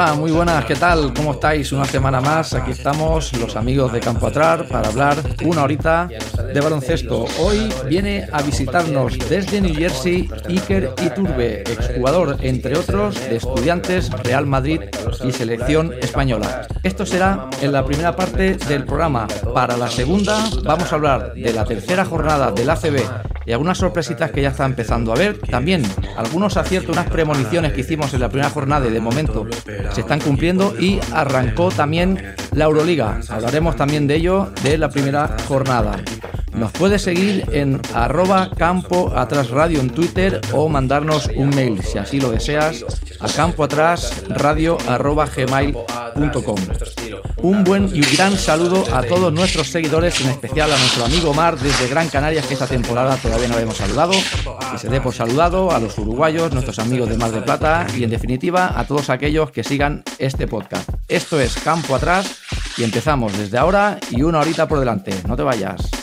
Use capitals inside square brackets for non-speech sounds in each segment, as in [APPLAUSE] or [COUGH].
Hola, muy buenas, ¿qué tal? ¿Cómo estáis? Una semana más, aquí estamos los amigos de Campo Atrás para hablar una horita de baloncesto. Hoy viene a visitarnos desde New Jersey Iker Iturbe, exjugador, entre otros, de Estudiantes, Real Madrid y Selección Española. Esto será en la primera parte del programa. Para la segunda vamos a hablar de la tercera jornada del ACB y algunas sorpresitas que ya está empezando a ver. También algunos aciertos, unas premoniciones que hicimos en la primera jornada y de momento se están cumpliendo y arrancó también la Euroliga. Hablaremos también de ello de la primera jornada. Nos puedes seguir en arroba campo atrás radio en Twitter o mandarnos un mail si así lo deseas a campo atrás radio arroba gmail.com. Un buen y gran saludo a todos nuestros seguidores, en especial a nuestro amigo Mar desde Gran Canaria, que esta temporada todavía no habíamos saludado. Que se dé por saludado a los uruguayos, nuestros amigos de Mar de Plata y en definitiva a todos aquellos que sigan este podcast. Esto es Campo Atrás y empezamos desde ahora y una horita por delante. No te vayas.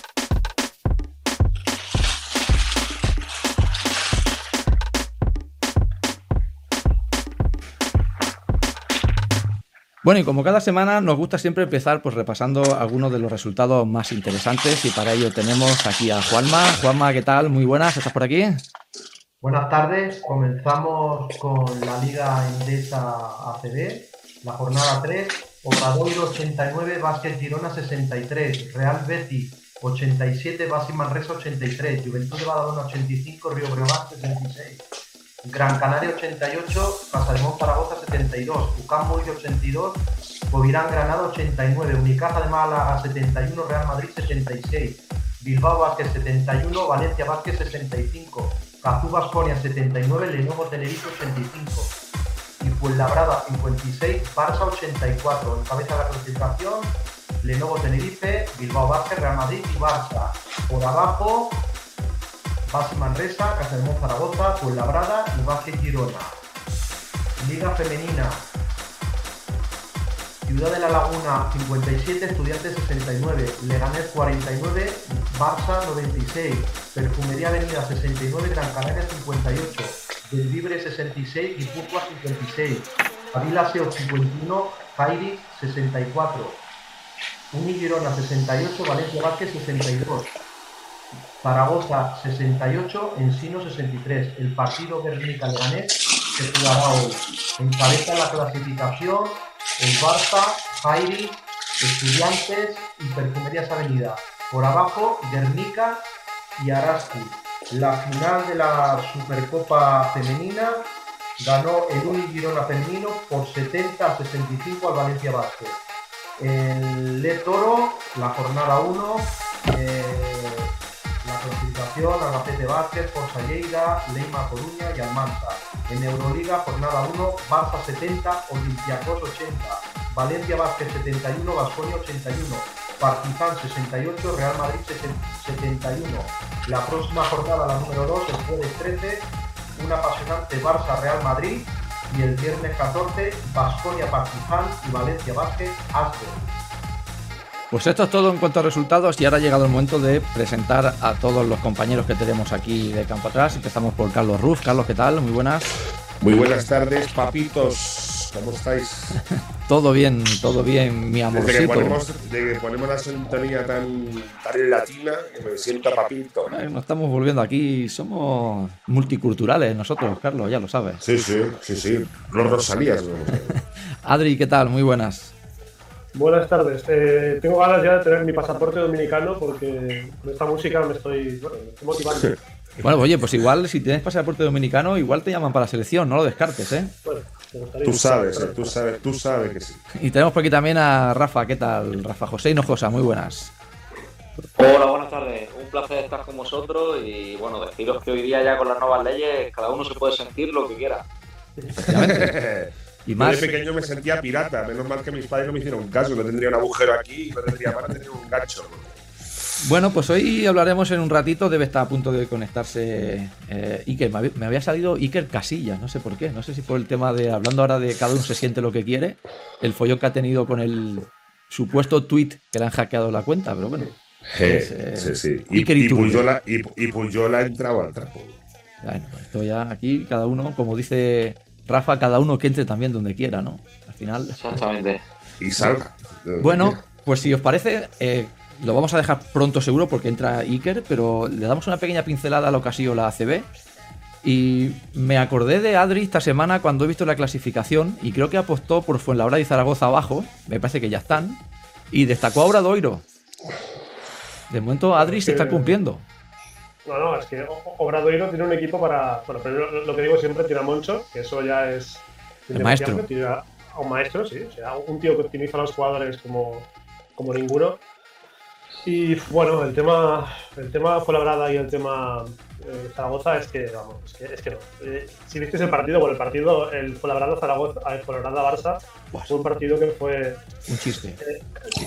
Bueno, y como cada semana nos gusta siempre empezar pues repasando algunos de los resultados más interesantes y para ello tenemos aquí a Juanma. Juanma, ¿qué tal? Muy buenas, ¿estás por aquí? Buenas tardes, comenzamos con la Liga Endesa ACB, la jornada 3, Obradoiro 89, Básquet Girona 63, Real Betis 87, Basi Manresa 83, Juventud de Badalona 85, Río Breogán 76, Gran Canaria 88, Pasademón Zaragoza 72, UCAM Boys 82, Covirán Granada 89, Unicaja de Málaga 71, Real Madrid 76, Bilbao Vázquez 71, Valencia Vázquez 65, Cazú Basconia 79, Lenovo Tenerife 85 y Fuenlabrada 56, Barça 84. En cabeza de la clasificación, Lenovo Tenerife, Bilbao Vázquez, Real Madrid y Barça. Por abajo, Basi Manresa, Castellón Zaragoza, Fuenlabrada y Vázquez Girona. Liga Femenina. Ciudad de la Laguna 57, Estudiantes 69, Leganés 49, Barça 96, Perfumería Avenida 69, Gran Canaria 58, Del Libre 66, Guipúzcoa 56, Avila Seo 51, Jairi 64, Uni Girona 68, Valencia Vázquez 62, Zaragoza 68, Ensino 63. El partido Guernica Leganés se jugará hoy. Encabeza la clasificación el Barça, Jairi, Estudiantes y Perfumerías Avenida. Por abajo, Guernica y Araski. La final de la Supercopa Femenina ganó el Uni Girona Femenino por 70 a 65 al Valencia Vázquez. El Le Toro, la jornada 1, eh, la Albacete Vázquez, Forza Lleida, Leima Coruña y Almansa. En Euroliga, jornada 1, Barça 70, Olympiacos 80, Valencia Vázquez 71, Vasconia 81, Partizan 68, Real Madrid 71. La próxima jornada, la número 2, el jueves 13, un apasionante Barça Real Madrid y el viernes 14, Vasconia Partizan y Valencia Vázquez Aston. Pues esto es todo en cuanto a resultados y ahora ha llegado el momento de presentar a todos los compañeros que tenemos aquí de campo atrás. Empezamos por Carlos Ruf. Carlos, ¿qué tal? Muy buenas. Muy buenas tardes, papitos. ¿Cómo estáis? [LAUGHS] Todo bien, todo bien, mi Desde que amorcito. ponemos, desde que ponemos la sintonía tan, tan latina, que me siento papito. Eh, Nos estamos volviendo aquí, somos multiculturales nosotros, Carlos, ya lo sabes. Sí, sí, sí, sí. Los Rosalías. ¿no? [LAUGHS] Adri, ¿qué tal? Muy buenas. Buenas tardes. Eh, tengo ganas ya de tener mi pasaporte dominicano porque con esta música me estoy, bueno, me estoy motivando. Bueno, oye, pues igual si tienes pasaporte dominicano, igual te llaman para la selección, no lo descartes, ¿eh? Bueno, me gustaría. Tú sabes, eh, tú sabes, tú sabes que sí. Y tenemos por aquí también a Rafa, ¿qué tal? Rafa José Hinojosa, muy buenas. Hola, buenas tardes. Un placer estar con vosotros y bueno, deciros que hoy día ya con las nuevas leyes cada uno se puede sentir lo que quiera. Efectivamente. [LAUGHS] Y Yo más, de pequeño me sentía pirata. Menos mal que mis padres no me hicieron caso. No tendría un agujero aquí, no tendría para tener un gancho. Bueno, pues hoy hablaremos en un ratito, debe estar a punto de conectarse eh, Iker. Me había, salido Iker Casillas, no sé por qué, no sé si por el tema de, hablando ahora de cada uno se siente lo que quiere, el follón que ha tenido con el supuesto tweet que le han hackeado la cuenta, pero bueno. Eh, eh, sí, sí. Y, Iker y. Puyola, y, y Puyola entraba al trapo. Bueno, esto ya aquí cada uno, como dice Rafa, cada uno que entre también donde quiera, ¿no? Al final. Exactamente. Y salga. Bueno, pues si os parece, eh, lo vamos a dejar pronto seguro porque entra Iker, pero le damos una pequeña pincelada a lo que ha sido la ACB. Y me acordé de Adri esta semana cuando he visto la clasificación y creo que apostó por Fuenlabrada y Zaragoza abajo, me parece que ya están, y destacó a Obradoiro. De momento Adri se está cumpliendo. No, no, es que Obradoiro tiene un equipo para. Bueno, primero lo- que digo siempre, tiene a Moncho, que eso ya es. El maestro. Tiene a, a un maestro, sí. O sea, un tío que optimiza a los jugadores como, como ninguno. Y bueno, el tema, el tema Fuenlabrada y el tema eh, Zaragoza es que, vamos, es que, es que no. Eh, si visteis el partido, bueno, el partido, el Fuenlabrada-Zaragoza, el Fuenlabrada-Barça, fue un partido que fue Un chiste.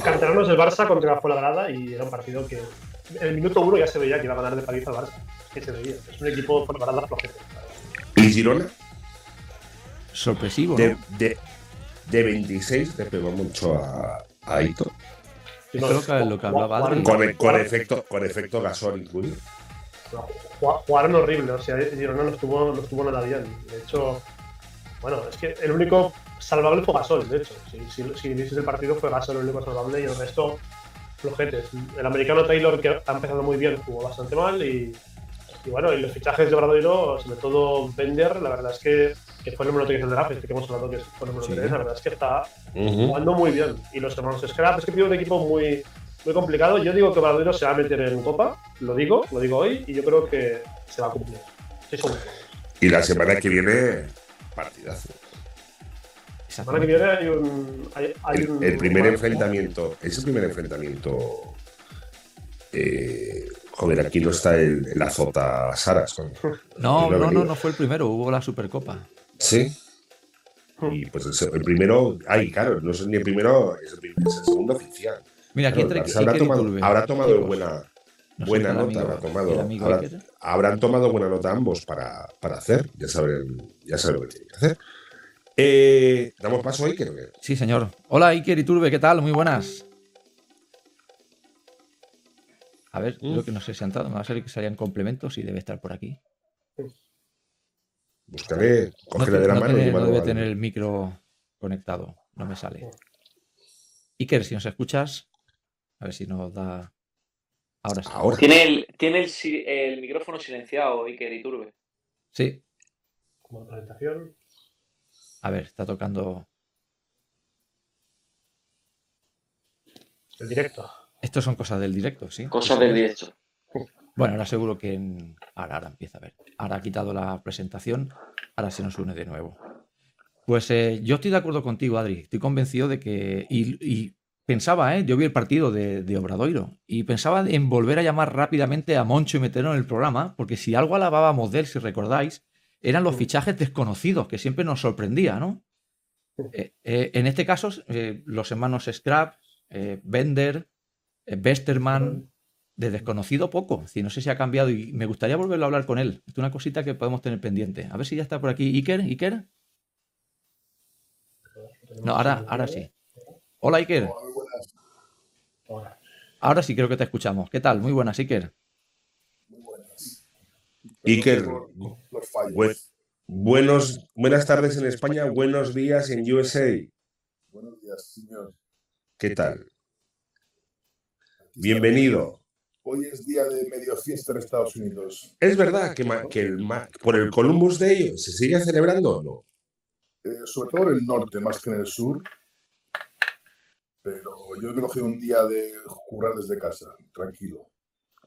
canteranos del Barça contra Fuenlabrada y era un partido que en el minuto uno ya se veía que iba a ganar de paliza al Barça. Que se veía. Es un equipo Fuenlabrada flojete. Y Girona, Sorpresivo, de, ¿no? de, de 26, le pegó mucho a, a Aito. Es lo que, lo que hablaba. Con, con efecto, con efecto gasol incluido. No, ju- Jugaron horrible, o sea, Girona no estuvo, no estuvo nada bien. De hecho, bueno, es que el único salvable fue Gasol, de hecho. Si, si, el partido fue Gasol el único salvable y el resto flojetes. El americano Taylor, que ha empezado muy bien, jugó bastante mal y, y bueno, y los fichajes de Obradoiro, sobre todo Bender, la verdad es que, que fue el número 3 del draft, este que hemos hablado que fue el número Sí. 3, la verdad es que está jugando muy bien. Y los hermanos Scrap es que tiene un equipo muy, muy complicado. Yo digo que Obradoiro se va a meter en Copa, lo digo, lo digo hoy, y yo creo que se va a cumplir. Y la semana que viene, partidazo. La semana que viene hay un. Hay, hay El, un- el primer un- enfrentamiento, es el primer enfrentamiento. eh, joder, aquí no está el, el azota Saras. con- [LAUGHS] No, no no, no, fue el primero, hubo la Supercopa. Sí. [LAUGHS] Y pues el, el primero, ay, claro, no es ni el primero, es el, prim- es el segundo oficial. Mira, aquí Claro, habrá tomado, habrá tomado Chicos, buena, no sé buena nota, amigo- habrá tomado, habrá- habrán tomado buena nota ambos para, para hacer, ya saben, ya saben lo que tienen que hacer. Eh, ¿Damos paso ahí? Creo que. Sí, señor. Hola, Iker Iturbe, ¿qué tal? Muy buenas. A ver, creo que no sé si ha entrado. Me va a salir que salían complementos y debe estar por aquí. Buscaré, No, te- de la no mano tiene- y no debe tener el micro conectado. No me sale. Iker, si nos escuchas, a ver si nos da. Ahora sí. Ahora. Tiene el, tiene el, el micrófono silenciado, Iker Iturbe. Sí, Como presentación. A ver, está tocando. El directo. Estos son cosas del directo, sí. Cosas del directo. Bueno, ahora seguro que en- ahora, ahora empieza a ver. Ahora ha quitado la presentación, ahora se nos une de nuevo. Pues eh, yo estoy de acuerdo contigo, Adri. Estoy convencido de que. Y, y pensaba, ¿eh? Yo vi el partido de, de Obradoiro y pensaba en volver a llamar rápidamente a Moncho y meterlo en el programa, porque si algo alabábamos de él, si recordáis, eran los fichajes desconocidos, que siempre nos sorprendía, ¿no? Eh, eh, en este caso, eh, los hermanos Scrap, eh, Bender, eh, Westerman, de desconocido poco. Decir, no sé si ha cambiado y me gustaría volverlo a hablar con él. Es una cosita que podemos tener pendiente. A ver si ya está por aquí. Iker, Iker. No, ahora, ahora sí. Hola, Iker. Ahora. Ahora sí creo que te escuchamos. ¿Qué tal? Muy buenas, Iker. Iker, buenos, buenas tardes en España, buenos días en USA. Buenos días, señor. ¿Qué tal? Bienvenido. Hoy es día de medio fiesta en Estados Unidos. ¿Es verdad que, que el por el Columbus Day se sigue celebrando o no? Eh, sobre todo en el norte, más que en el sur. Pero yo he cogido un día de currar desde casa, tranquilo.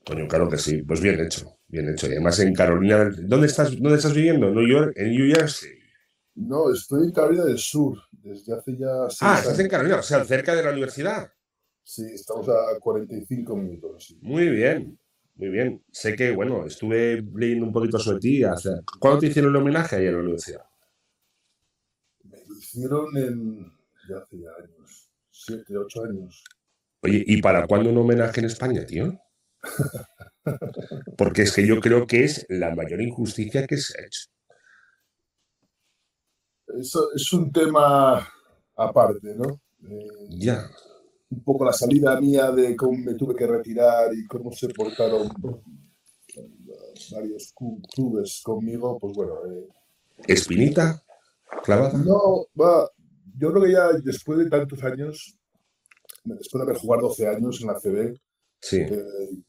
Coño, claro que sí. Pues bien hecho, bien hecho. Y además en Carolina, ¿dónde estás, dónde estás viviendo? ¿En New York? ¿En New Jersey? No, estoy en Carolina del Sur, desde hace ya Ah, estás en. Carolina, o sea, cerca de la universidad. Sí, estamos a 45 minutos. sí. Muy bien, muy bien. Sé que, bueno, estuve leyendo un poquito sobre ti. ¿Cuándo te hicieron el homenaje ahí en la universidad? Me lo fallecieron en, ya hace ya años, siete, ocho años. Oye, ¿y para cuándo un homenaje en España, tío? [LAUGHS] Porque es que yo creo que es la mayor injusticia que se ha hecho. Eso es un tema aparte, ¿no? Eh, Ya. un poco la salida mía de cómo me tuve que retirar y cómo se portaron varios clubes conmigo, pues bueno. eh, ¿Espinita? ¿Clavada? no, va, yo creo que ya después de tantos años, después de haber jugado 12 años en la CB, Sí. eh,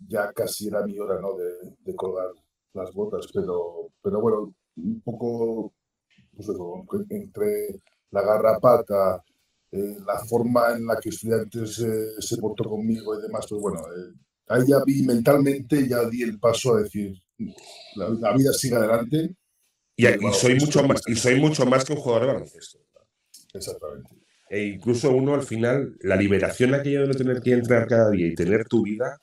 ya casi era mi hora, ¿no? De, de colgar las botas, pero, pero bueno, un poco, pues eso, entre la garrapata, eh, la forma en la que estudiantes eh, se portó conmigo y demás, pues bueno, eh, ahí ya vi mentalmente, ya di el paso a decir, la, la vida sigue adelante. Y, y Bueno, soy esto- mucho más, y soy mucho más que un jugador de baloncesto. Exactamente. E incluso uno al final, la liberación aquella de no tener que entrar cada día y tener tu vida,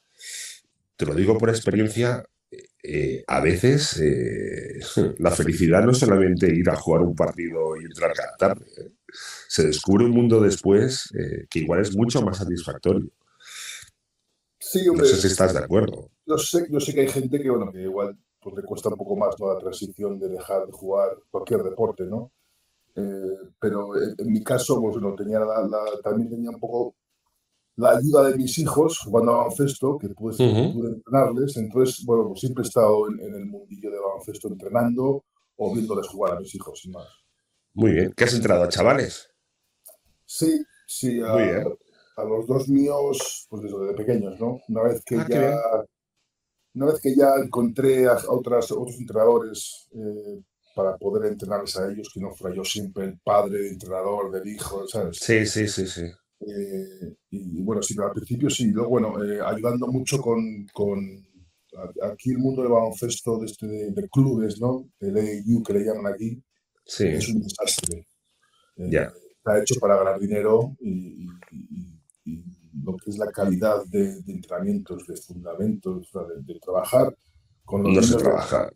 te lo digo por experiencia, eh, a veces eh, [LAUGHS] la felicidad no es solamente ir a jugar un partido y entrar cada tarde. ¿eh? Se descubre un mundo después eh, que igual es mucho más satisfactorio. Sí, No hombre, sé si estás de acuerdo. yo sé, yo sé que hay gente que, bueno, que igual pues, le cuesta un poco más ¿no? la transición de dejar de jugar cualquier deporte, ¿no? Eh, pero en, mi caso, pues no tenía la, la- también tenía un poco la ayuda de mis hijos jugando a baloncesto, que pude, Ujú. pude entrenarles. Entonces, bueno, pues siempre he estado en, en el mundillo de baloncesto entrenando o viéndoles jugar a mis hijos, sin más. Muy bien. ¿Qué has entrado, chavales? Sí, sí, a, Muy bien. a los dos míos, pues desde de pequeños, ¿no? Una vez que Ah, ya, una vez que ya encontré a otras, otros entrenadores eh, para poder entrenarles a ellos, que no fuera yo siempre el padre, entrenador del hijo, ¿sabes? Sí, sí, sí, sí. Eh, y bueno, sí, pero al principio sí, luego bueno, eh, ayudando mucho con, con aquí el mundo del baloncesto de, este, de, de clubes, ¿no? El AU que le llaman aquí, Sí. es un desastre. Eh, Ya. Está hecho para ganar dinero y, y- y- lo que es la calidad de, de entrenamientos, de fundamentos, de, trabajar con los No se trabaja.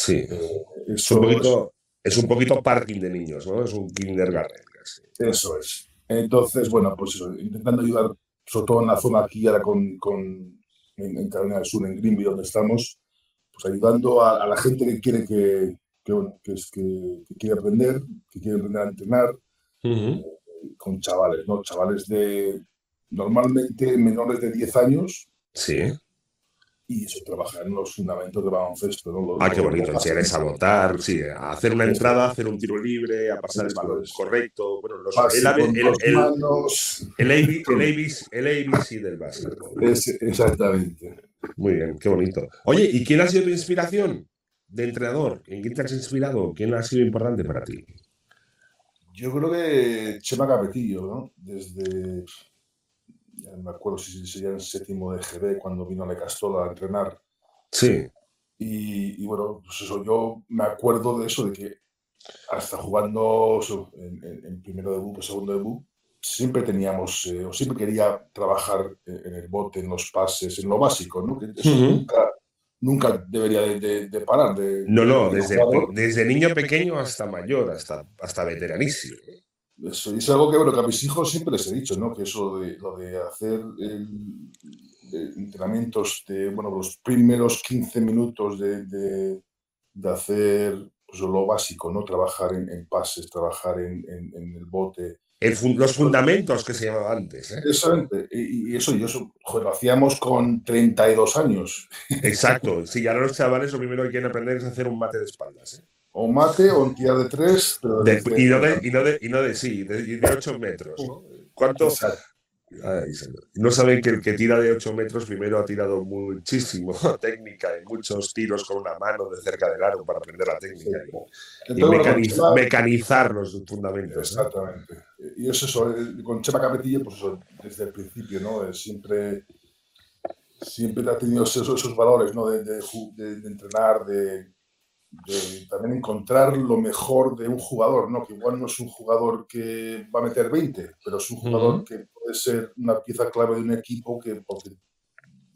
Sí. eh, Es un poquito, es un poquito parking de niños, ¿no? Es un kindergarten casi. eso es. Entonces, bueno, pues eso, intentando ayudar, sobre todo en la zona aquí, ahora con, con en, en Carolina del Sur, en Greenville, donde estamos, pues ayudando a, a la gente que quiere que, que, bueno, que, es, que, que quiere aprender, que quiere aprender a entrenar, con chavales, ¿no? Chavales de normalmente menores de 10 años Sí. Y eso, trabajar en los fundamentos de baloncesto, ¿no? Los- Ah, qué bonito. Enseñarles a votar, sí, a hacer una entrada, hacer un tiro libre, a pasar el balón correcto. Bueno, los, pase el, el, el, manos. el, AB el, ABC el ABC del básquetbol. Es- exactamente. Muy bien, qué bonito. Oye, ¿y quién ha sido tu inspiración de entrenador? ¿En quién te has inspirado? ¿Quién ha sido importante para ti? Yo creo que Chema Capetillo, ¿no? Desde, no me acuerdo si sería en séptimo de GB cuando vino a La Castola a entrenar. Sí, Y, y bueno, pues eso, yo me acuerdo de eso, de que hasta jugando eso, en, en- en primero de BU, segundo de BU, siempre teníamos, eh, o siempre quería trabajar en el bote, en los pases, en lo básico, ¿no? Que eso Ujú. nunca, nunca debería de, de- de parar. De, no, no, de desde, desde niño pequeño hasta mayor, hasta, hasta veteranísimo. Eso, y es algo que, bueno, que a mis hijos siempre les he dicho, ¿no? Que eso de, lo de hacer el- de entrenamientos de, bueno, los primeros 15 minutos de, de- de hacer pues, lo básico, ¿no? Trabajar en, en pases, trabajar en, en- en el bote. El fun- los fundamentos que se llamaba antes. ¿eh? Exactamente. Y, y eso, y eso, joder, lo hacíamos con 32 años. Exacto. Sí, y ahora los chavales lo primero que quieren aprender es hacer un mate de espaldas. ¿eh? O mate o en tirar de tres, pero De- de- y, no de, y, no de, y no de sí, de, y de 8 metros. ¿no? ¿Cuánto? Exacto. Ay, señor. no saben que el que tira de 8 metros primero ha tirado muchísimo [LAUGHS] técnica y muchos tiros con una mano de cerca del aro para aprender la técnica y, y Entonces, bueno, con mecaniz- Chema- mecanizar los fundamentos. ¿no? Exactamente. Y es eso, eh, con Chema Capetillo, pues eso, desde el principio, ¿no? Siempre, siempre ha tenido esos, esos valores, ¿no? De entrenar, de, de también encontrar lo mejor de un jugador, ¿no? Que igual no es un jugador que va a meter 20, pero es un jugador Ujú. que puede ser una pieza clave de un equipo que porque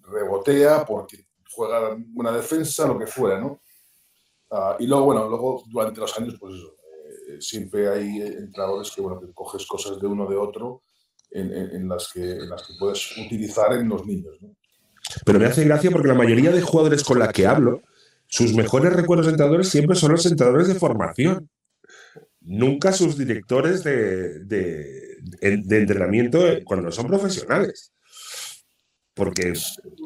rebotea, porque juega buena defensa, lo que fuera, ¿no? Ah, y luego, bueno, luego durante los años, pues eso, eh, siempre hay entrenadores que, bueno, que coges cosas de uno de otro en, las, que, en las que puedes utilizar en los niños. Pero me hace gracia porque la mayoría de jugadores con la que hablo, sus mejores recuerdos de entrenadores siempre son los entrenadores de formación. Nunca sus directores de, de, entrenamiento cuando son profesionales. Porque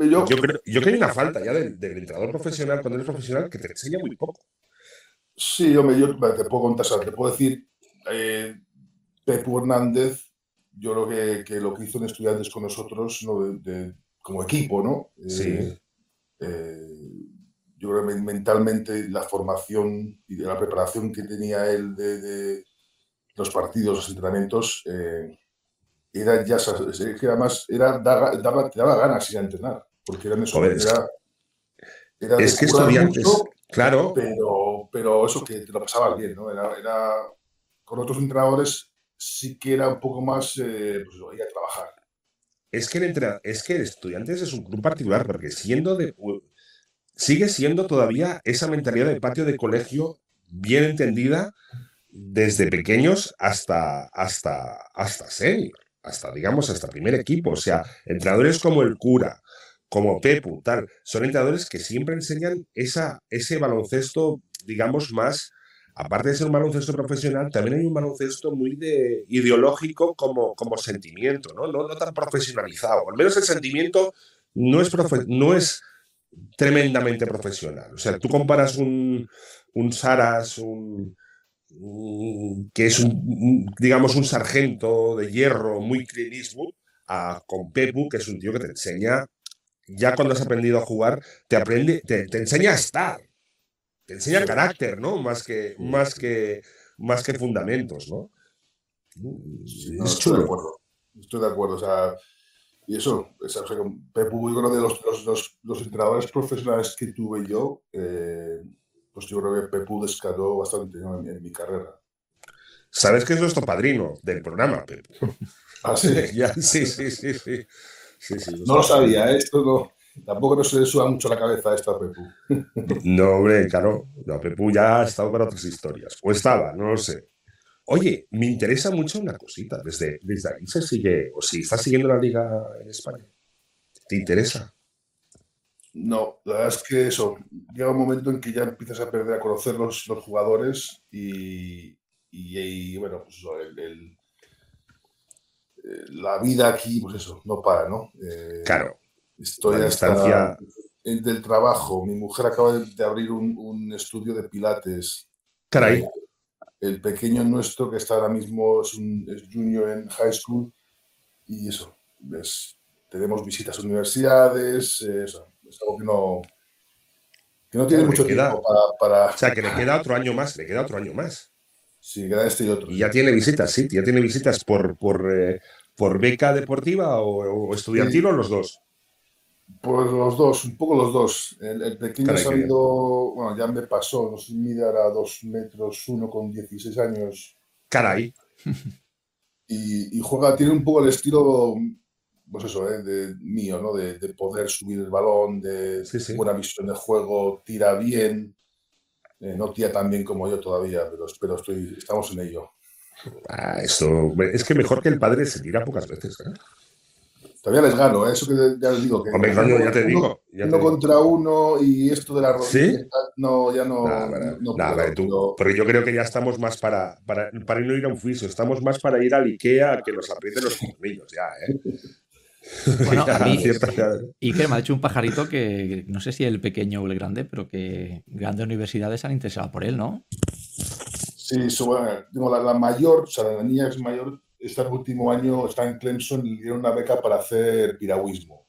yo, creo, yo que hay una falta ya del, entrenador profesional, cuando eres profesional, que te enseña muy poco. Sí, hombre, yo te puedo contar, te puedo decir, eh, Pepu Hernández, yo creo que, lo que hizo en estudiantes con nosotros, como equipo, ¿no? Sí. Eh, eh, yo creo que mentalmente la formación y la preparación que tenía él de, los partidos, los entrenamientos, eh, era ya, que además era, daba, daba, ganas ir a entrenar, porque era, eso, era, era es que estudiantes, claro. Pero, pero eso que te lo pasabas bien, ¿no? Era, era, con otros entrenadores sí que era un poco más, eh, pues, ir a trabajar. Es que, el, es que el Estudiantes es un club particular, porque siendo de, sigue siendo todavía esa mentalidad de patio de colegio bien entendida desde pequeños hasta, hasta, hasta senior, hasta, digamos, hasta primer equipo. O sea, entrenadores como el cura, como Pepu, tal, son entrenadores que siempre enseñan esa, ese baloncesto, digamos, más, aparte de ser un baloncesto profesional, también hay un baloncesto muy de, ideológico como, como sentimiento, ¿no? ¿no? No tan profesionalizado. Al menos el sentimiento no es, no es tremendamente profesional. O sea, tú comparas un, un Saras, un, que es un, digamos, un sargento de hierro muy Clint a, con Pepu, que es un tío que te enseña, ya cuando has aprendido a jugar, te aprende, te, enseña a estar, te enseña carácter, ¿no? Más que, más que, más que fundamentos, ¿no? estoy de acuerdo. Estoy de acuerdo. O sea, y eso, o sea, Pepu, uno de los, los, los, entrenadores profesionales que tuve yo, eh, pues yo creo que Pepu descargó bastante en, mi carrera. ¿Sabes que es nuestro padrino del programa, Pepu? ¿Ah, [LAUGHS] sí? sí, sí, sí, sí. no lo sabía, ¿eh? esto no. Tampoco no se le suba mucho la cabeza a esta Pepu. No, hombre, claro. No, Pepu ya ha estado para otras historias. O estaba, no lo sé. Oye, me interesa mucho una cosita. Desde, desde aquí se sigue, o si estás siguiendo la liga en España, ¿te interesa? No, la verdad es que eso, llega un momento en que ya empiezas a perder a conocer los, los jugadores y, y, bueno, pues eso, el, eh, la vida aquí, pues eso, no para, ¿no? Eh, claro. Estoy a distancia del trabajo. Mi mujer acaba de, abrir un, un, estudio de pilates. Caray. Eh, el pequeño nuestro que está ahora mismo es, un, junior en high school y eso, tenemos visitas a universidades, eso, es algo que no, que no tiene mucho tiempo para, O sea, que le queda otro año más, le queda otro año más. Sí, queda este y otro. Y ya tiene visitas, sí, ya tiene visitas por, por, eh, por beca deportiva o, estudiantil o los dos. Pues los dos, un poco los dos. El, pequeño ha salido, bueno, ya me pasó, no sé, mide a dos metros uno con 16 años. Caray. [LAUGHS] Y, juega, tiene un poco el estilo, pues eso, ¿eh? de mío, ¿no? De, poder subir el balón, de buena visión de juego, tira bien. Eh, no tira tan bien como yo todavía, pero, pero estoy, estamos en ello. Ah, esto, es que mejor que el padre se tira pocas veces. ¿eh? Todavía les gano, ¿eh? eso que ya les digo. Que Hombre, ya te digo. uno contra uno y esto de la rodilla. ¿Sí? No, ya no. porque yo creo que ya estamos más para, para, para no ir a un fisio, estamos más para ir al Ikea a que nos aprieten los niños ya, ¿eh? [LAUGHS] Bueno, a mí, Iker me ha dicho un pajarito que no sé si el pequeño o el grande, pero que grandes universidades han interesado por él, ¿no? Sí, la, la, mayor, o sea, la niña es mayor, este último año está en Clemson y le dieron una beca para hacer piragüismo.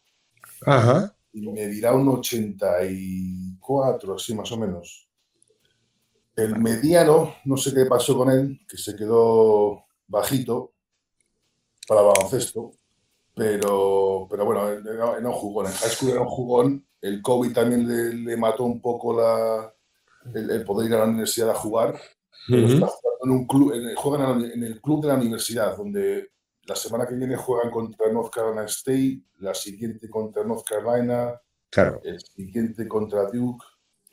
Ajá. Y me dirá un 84, así más o menos. El mediano, no sé qué pasó con él, que se quedó bajito para baloncesto, pero, pero bueno, no jugó. En high school era un jugón. El COVID también le, mató un poco la, el, poder ir a la universidad a jugar en un club, juegan en el club de la universidad, donde la semana que viene juegan contra North Carolina State, la siguiente contra North Carolina, claro. el siguiente contra Duke.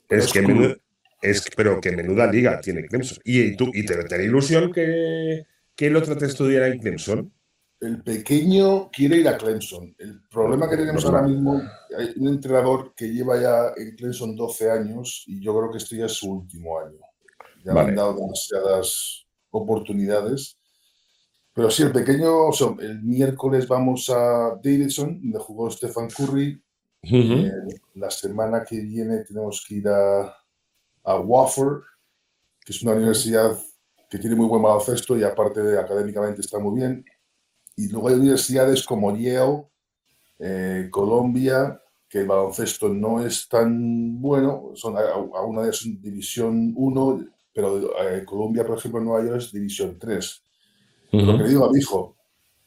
Es que es, pero que menuda liga tiene Clemson. Y, tú, y te, te ilusión que, que el otro te estudiara en Clemson. El pequeño quiere ir a Clemson. El problema que tenemos ahora mismo, hay un entrenador que lleva ya en Clemson 12 años y yo creo que este ya es su último año. Ya le han dado demasiadas oportunidades. Pero sí, el pequeño, el miércoles vamos a Davidson, donde jugó Stephen Curry. Eh, la semana que viene tenemos que ir a, a Wofford, que es una universidad que tiene muy buen baloncesto y aparte de académicamente está muy bien. Y luego hay universidades como Yale, eh, Colombia, que el baloncesto no es tan bueno, son a, una de División 1, pero eh, Colombia, por ejemplo, en Nueva York es División 3. Lo que digo a mi hijo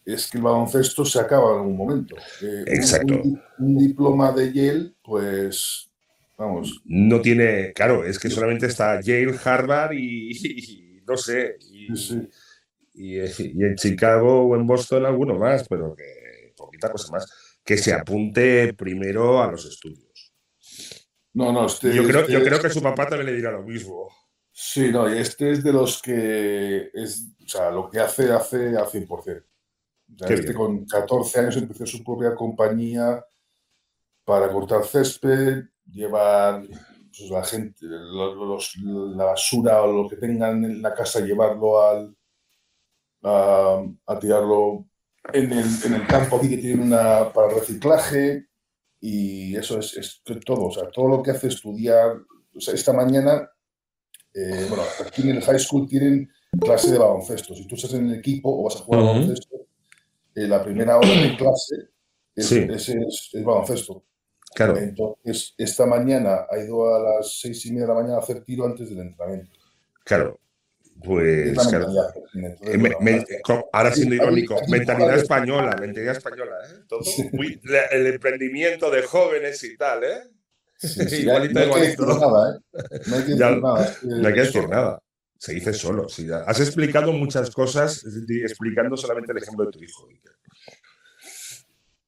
es que el baloncesto se acaba en algún momento. Eh, Exacto. Un, diploma de Yale, pues, vamos. No tiene, claro, es que solamente está Yale, Harvard y, no sé. Y, y, en Chicago o en Boston alguno más, pero que poquita cosa más. Que se apunte primero a los estudios. No, no, este, yo, creo, yo este creo que su papá también le dirá lo mismo. Sí, no, y este es de los que es, o sea, lo que hace, hace a 100%. este con 14 años empezó su propia compañía para cortar césped, llevar pues, la gente, la basura o lo que tengan en la casa, llevarlo al, a, tirarlo en el, en el, campo aquí que tienen una para reciclaje y eso es, es todo, o sea, todo lo que hace estudiar, o sea, esta mañana eh, bueno, aquí en el high school tienen clase de baloncesto. Si tú estás en el equipo o vas a jugar baloncesto, eh, la primera hora de clase es, es, baloncesto. Claro. Entonces, esta mañana ha ido a las seis y media de la mañana a hacer tiro antes del entrenamiento. Claro. Pues claro. ahora siendo irónico, mentalidad española, mentalidad española, ¿eh? Todo, el emprendimiento de jóvenes y tal, ¿eh? Igualito, no hay que decir nada, ¿eh? No hay que [LAUGHS] decir nada. No hay que decir nada. Se dice solo. Has explicado muchas cosas explicando solamente el ejemplo de tu hijo.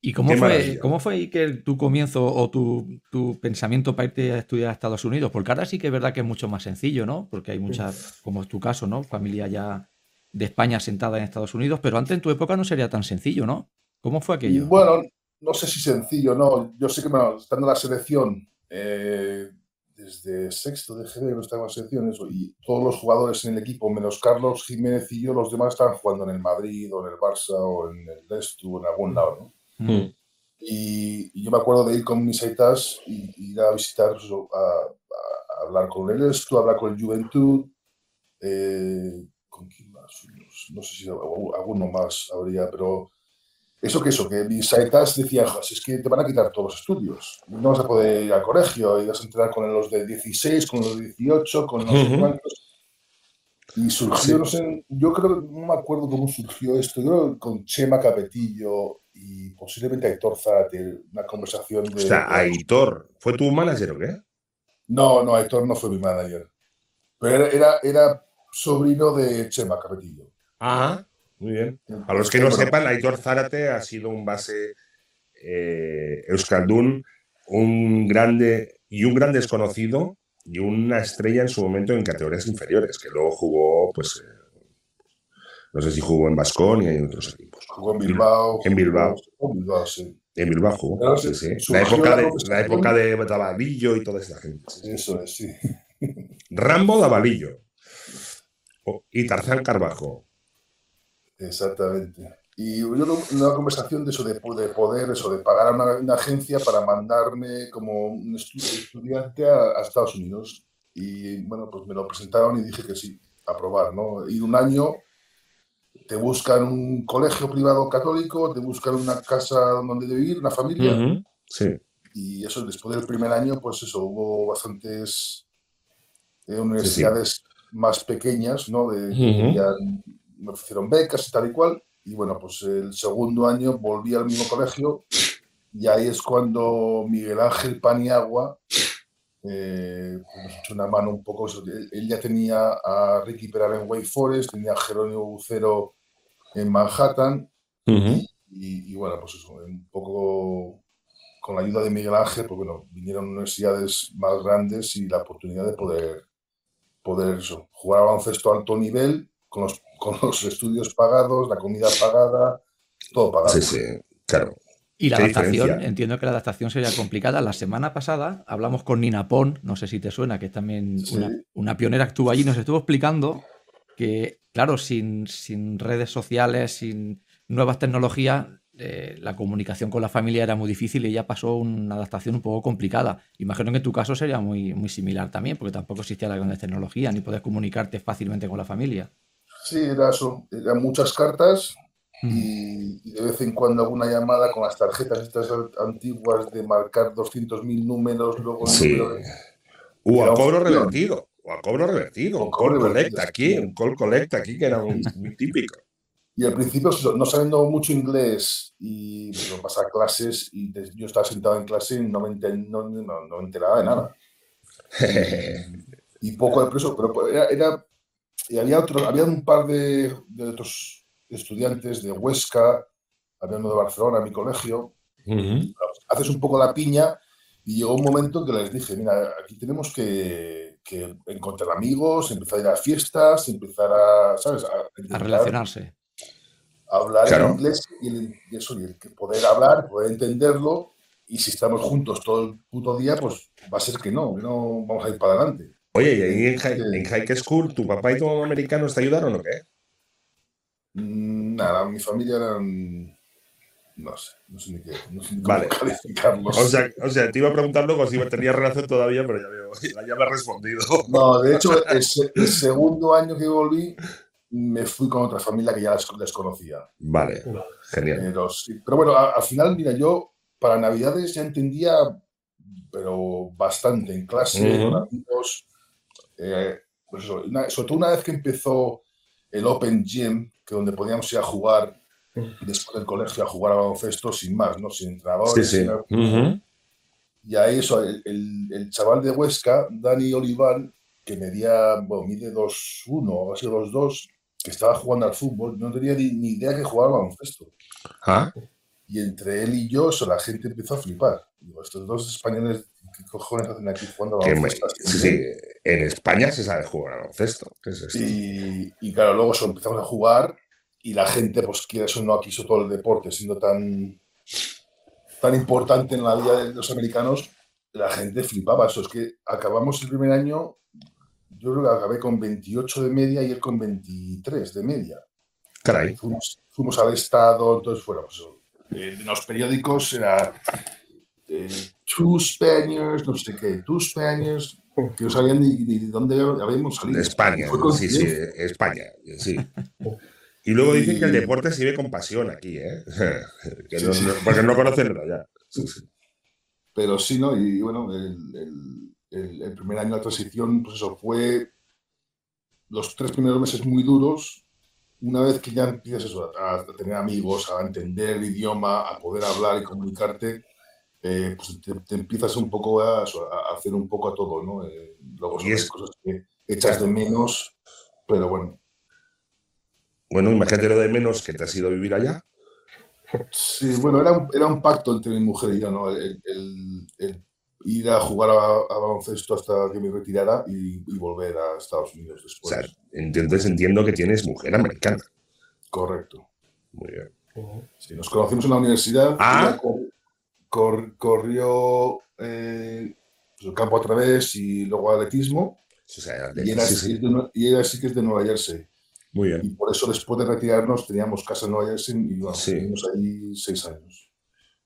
¿Y cómo fue, cómo fue Iker, tu comienzo o tu, tu, pensamiento para irte a estudiar a Estados Unidos? Porque ahora sí que es verdad que es mucho más sencillo, ¿no? Porque hay muchas, como es tu caso, ¿no? Familia ya de España sentada en Estados Unidos, pero antes en tu época no sería tan sencillo, ¿no? ¿Cómo fue aquello? Bueno, no sé si sencillo, no. Yo sé que estando en la selección eh, desde sexto de no estaba en selecciones y todos los jugadores en el equipo, menos Carlos Jiménez y yo, los demás estaban jugando en el Madrid o en el Barça o en el Leicester o en algún lado, ¿no? Mm. Y, yo me acuerdo de ir con mis aitas y, ir a visitar, pues, a, hablar con el a hablar con el Juventud, eh, ¿con quién más? No sé si alguno más habría, pero eso que eso, que mis saitas decían, es que te van a quitar todos los estudios. No vas a poder ir al colegio y vas a entrar con los de 16, con los de 18, con los de cuantos. Y surgió, no sé, yo creo, no me acuerdo cómo surgió esto, yo creo con Chema Capetillo y posiblemente Aitor Zárate, una conversación de... O sea, Aitor, ¿fue tu manager o qué? No, no, Aitor no fue mi manager. Pero era, era, sobrino de Chema Capetillo. Ajá. Muy bien. A los que no sepan, Aitor Zárate ha sido un base eh, Euskaldun, un grande y un gran desconocido y una estrella en su momento en categorías inferiores, que luego jugó, pues, eh, no sé si jugó en Vascón y en otros equipos. Jugó en Bilbao. En Bilbao. En Bilbao, sí. En Bilbao jugó, sí, sí. La época, de, la época de Davalillo y toda esa gente. Eso es, sí. Rambo Davalillo. y Tarzán Carbajo. Exactamente. Y yo una conversación de eso, de, poder, eso, de pagar a una, agencia para mandarme como un estudiante a, Estados Unidos. Y bueno, pues me lo presentaron y dije que sí, aprobar, ¿no? Ir un año, te buscan un colegio privado católico, te buscan una casa donde vivir, una familia. Sí. Y eso, después del primer año, pues eso, hubo bastantes eh, universidades más pequeñas, ¿no? De, me ofrecieron becas y tal y cual. Y bueno, pues el segundo año volví al mismo colegio y ahí es cuando Miguel Ángel Paniagua eh, pues nos echó una mano un poco. Él, ya tenía a Ricky Peral en Wake Forest, tenía a Jerónimo Bucero en Manhattan. y, bueno, pues eso, un poco con la ayuda de Miguel Ángel, pues bueno, vinieron universidades más grandes y la oportunidad de poder poder jugar a baloncesto a alto nivel, con los, con los estudios pagados, la comida pagada, todo pagado. Sí, sí, claro. Y la adaptación, entiendo que la adaptación sería complicada. La semana pasada hablamos con Nina Pon, no sé si te suena, que es también una, pionera que estuvo allí, nos estuvo explicando que, claro, sin, sin redes sociales, sin nuevas tecnologías, eh, la comunicación con la familia era muy difícil y ella pasó una adaptación un poco complicada. Imagino que en tu caso sería muy, muy similar también, porque tampoco existía la gran tecnología, ni puedes comunicarte fácilmente con la familia. Sí, era eso. Eran muchas cartas, y, de vez en cuando alguna llamada con las tarjetas estas antiguas de marcar 200.000 números, luego sí. O a cobro revertido, o a cobro revertido, un call collecta aquí, un call collecta aquí que era muy, típico. Y al principio, no sabiendo mucho inglés y pues, pasar clases, y yo estaba sentado en clase y no me, no, enteraba de nada. [LAUGHS] y poco de preso, pero era, era y había otro, había un par de, de otros estudiantes de Huesca, hablando de Barcelona, mi colegio. Haces un poco la piña y llegó un momento que les dije, mira, aquí tenemos que, encontrar amigos, empezar a ir a fiestas, empezar a, ¿sabes? A, relacionarse. A hablar en inglés y, eso, y poder hablar, poder entenderlo. Y si estamos juntos todo el puto día, pues va a ser que no, que no vamos a ir para adelante. Oye, ¿y ahí en, high, en High School tu papá y tu mamá americanos te ayudaron o qué? Mm, nada, mi familia eran. No sé, no sé ni qué. No sé ni vale. O sea, o sea, te iba a preguntar luego si tenía relación todavía, pero ya veo, [LAUGHS] ya me has respondido. No, de hecho, el, segundo año que volví, me fui con otra familia que ya les, conocía. Vale, genial. Pero, pero bueno, al final, mira, yo para Navidades ya entendía, pero bastante en clase, con amigos. Eh, pues eso, sobre todo una vez que empezó el Open Gym, que donde podíamos ir a jugar después del colegio, a jugar a baloncesto sin más, ¿no? Sin entrenadores. Y ahí eso, el, el, chaval de Huesca, Dani Oliván, que medía, bueno, mide 2-1 o así 2-2, que estaba jugando al fútbol, no tenía ni, idea que jugaba baloncesto. ¿Ah? Y entre él y yo, eso, la gente empezó a flipar. Digo, estos dos españoles, ¿qué cojones hacen aquí jugando baloncesto? sí, en España se sabe jugar al baloncesto. y, y, claro, luego eso, empezamos a jugar y la gente, pues quiere eso, no quiso todo el deporte, siendo tan, tan importante en la vida de los americanos, la gente flipaba. Eso es que acabamos el primer año, yo creo que acabé con 28 de media y él con 23 de media. Caray. Fuimos, fuimos al estado, entonces, bueno, pues eh, en los periódicos era eh, Two Spaniards, no sé qué, Two Spaniards, que no sabían ni, de dónde habíamos salido. De España, sí, sí, España, sí. Y luego dicen que el deporte se vive con pasión aquí, ¿eh? [LAUGHS] porque no conocen ya. Pero sí, ¿no? Y bueno, el, el, primer año de transición, pues eso, fue los tres primeros meses muy duros. Una vez que ya empiezas a, tener amigos, a entender el idioma, a poder hablar y comunicarte, eh, pues te, empiezas un poco a, hacer un poco a todo, ¿no? Eh, luego son cosas que echas de menos, pero bueno. Bueno, imagínate lo de menos que te has ido a vivir allá. Sí, bueno, era un, era un pacto entre mi mujer y yo, ¿no? El, ir a jugar a, baloncesto hasta que me retirara y, volver a Estados Unidos después. O sea, entonces entiendo que tienes mujer americana. Correcto. Muy bien. Sí, nos conocimos en la universidad. Ah corrió eh, pues, el campo a través y luego atletismo. y, era, sí que es de Nueva Jersey. Muy bien. Y por eso después de retirarnos teníamos casa en Nueva Jersey y bueno, estuvimos ahí seis años.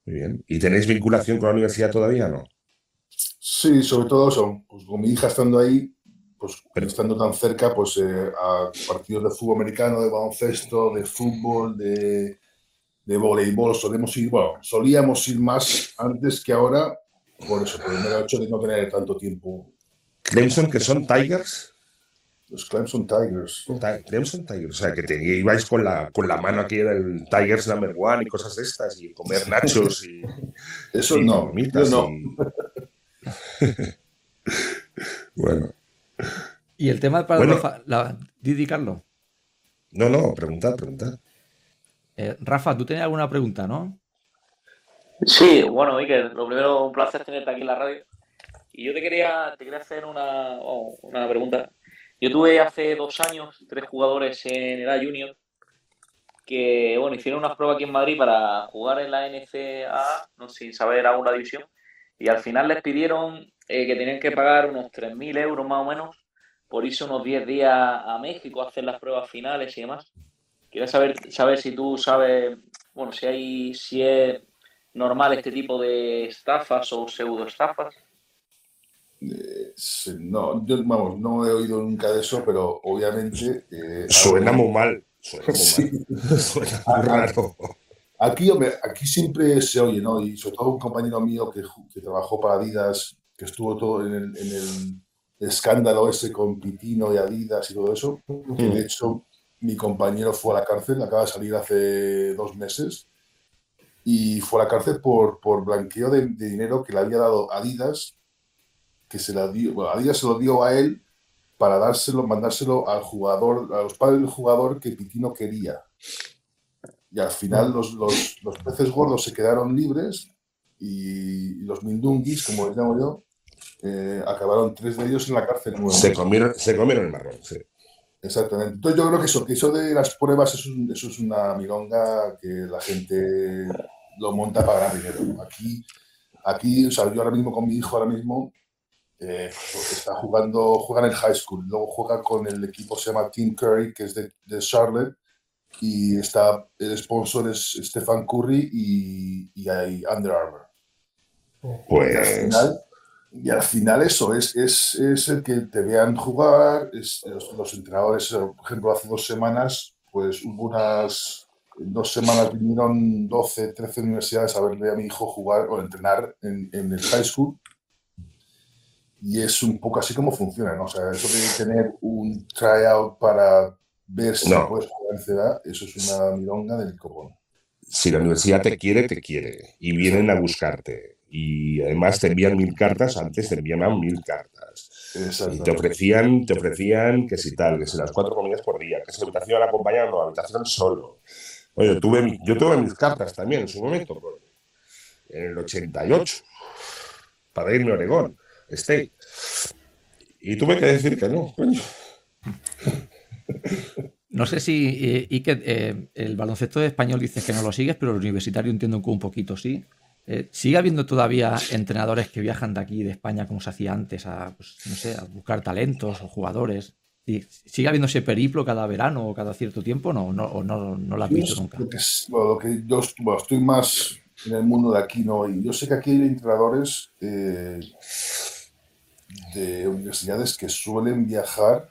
Muy bien. ¿Y tenéis vinculación con la universidad todavía no? Sí, sobre todo eso. Pues con mi hija estando ahí, pues estando tan cerca, pues eh, a partidos de fútbol americano, de baloncesto, de fútbol, de, de voleibol solemos ir, bueno, solíamos ir más antes que ahora, por eso, por el hecho de no tener tanto tiempo. Clemson, que son Tigers. Los Clemson Tigers. Clemson Tigers, o sea, que te ibais con la, con la mano aquí del Tigers number one y cosas estas, y comer nachos y. [LAUGHS] Eso no, yo no. [LAUGHS] bueno. ¿Y el tema para bueno, la, Didi Carlos? No, no, preguntad, preguntad. Eh, Rafa, tú tenías alguna pregunta, ¿no? Sí, bueno, Iker, lo primero, un placer tenerte aquí en la radio. Y yo te quería, te quería hacer una, una pregunta. Yo tuve hace dos años tres jugadores en edad junior que, bueno, hicieron unas pruebas aquí en Madrid para jugar en la NCAA, no sin saber aún la división, y al final les pidieron eh, que tenían que pagar unos 3.000 euros más o menos por irse unos 10 días a México a hacer las pruebas finales y demás. Quería saber, saber si tú sabes, bueno, si hay, si es normal este tipo de estafas o pseudo estafas. Eh, no, yo, vamos, no he oído nunca de eso, pero obviamente. Eh, suena muy mal. Suena muy mal. [LAUGHS] suena muy raro. Aquí, hombre, aquí siempre se oye, ¿no? Y sobre todo un compañero mío que, que trabajó para Adidas, que estuvo todo en el, en el escándalo ese con Pitino y Adidas y todo eso, que de hecho mi compañero fue a la cárcel, acaba de salir hace dos meses, y fue a la cárcel por, por blanqueo de, dinero que le había dado Adidas, que se la Adidas se lo dio a él para dárselo, mandárselo al jugador, a los padres del jugador que Pitino quería. Y al final los, los, los peces gordos se quedaron libres y, los mindunguis, como les llamo yo, eh, acabaron tres de ellos en la cárcel. Se comieron, se comieron el marrón, sí. Exactamente. Entonces yo creo que eso, que eso de las pruebas, eso, eso es una milonga que la gente lo monta para ganar dinero. Aquí, aquí, o sea, yo ahora mismo con mi hijo, ahora mismo, eh, está jugando, juega en el high school, luego juega con el equipo se llama Team Curry, que es de, de Charlotte, y está el sponsor es Stefan Curry y, y hay Under Armour. Pues... Y al final, y al final eso es, es, es, el que te vean jugar, es, los, los, entrenadores, por ejemplo, hace dos semanas, pues hubo unas, dos semanas vinieron 12, 13 universidades a verle a mi hijo jugar o entrenar en, en el high school. Y es un poco así como funciona, ¿no? O sea, eso de tener un tryout para ver si no. puedes jugar en CEDA, eso es una milonga del copón. Si la universidad te quiere, te quiere. Y vienen a buscarte. Y además te envían mil cartas, antes te enviaban mil cartas. Y te ofrecían, te ofrecían que si tal, que si las cuatro comidas por día, que si la habitación acompañando, la habitación solo. Oye, tuve, yo tuve mis cartas también en su momento, en el 88, para irme a Oregón, State. Y tuve que decir que no, coño. No sé si, eh, y que eh, el baloncesto español dices que no lo sigues, pero el universitario entiendo que un poquito sí. Eh, ¿Sigue habiendo todavía entrenadores que viajan de aquí, de España, como se hacía antes, a, pues, no sé, a buscar talentos o jugadores? ¿Sigue habiendo ese periplo cada verano o cada cierto tiempo no, no, o no, no lo has visto nunca? Lo que, bueno, lo que yo bueno, estoy más en el mundo de aquí, ¿no? Y yo sé que aquí hay entrenadores eh, de universidades que suelen viajar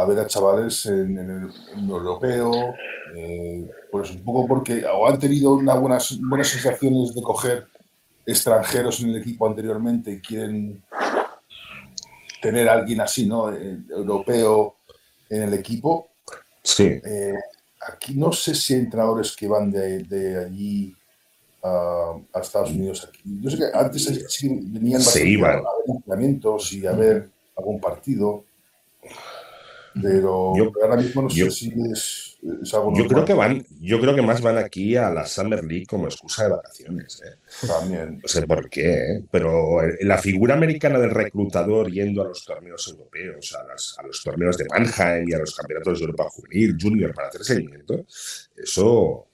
a ver a chavales en, en el en europeo, eh, pues un poco porque o han tenido unas buenas, buenas sensaciones de coger extranjeros en el equipo anteriormente y quieren tener a alguien así, ¿no? Eh, europeo en el equipo. Sí. Eh, aquí no sé si hay entrenadores que van de, de allí a, a, Estados Unidos. Aquí. Yo sé que antes sí venían iban. a ver entrenamientos y a ver algún partido. Pero Yo- ahora mismo no yo- sé si es, es algo Yo creo que van, yo creo que más van aquí a la Summer League como excusa de vacaciones. ¿eh? También. No sé por qué, ¿eh? pero la figura americana del reclutador yendo a los torneos europeos, a, las- a los torneos de Mannheim y a los campeonatos de Europa Juvenil, Junior, para hacer seguimiento, eso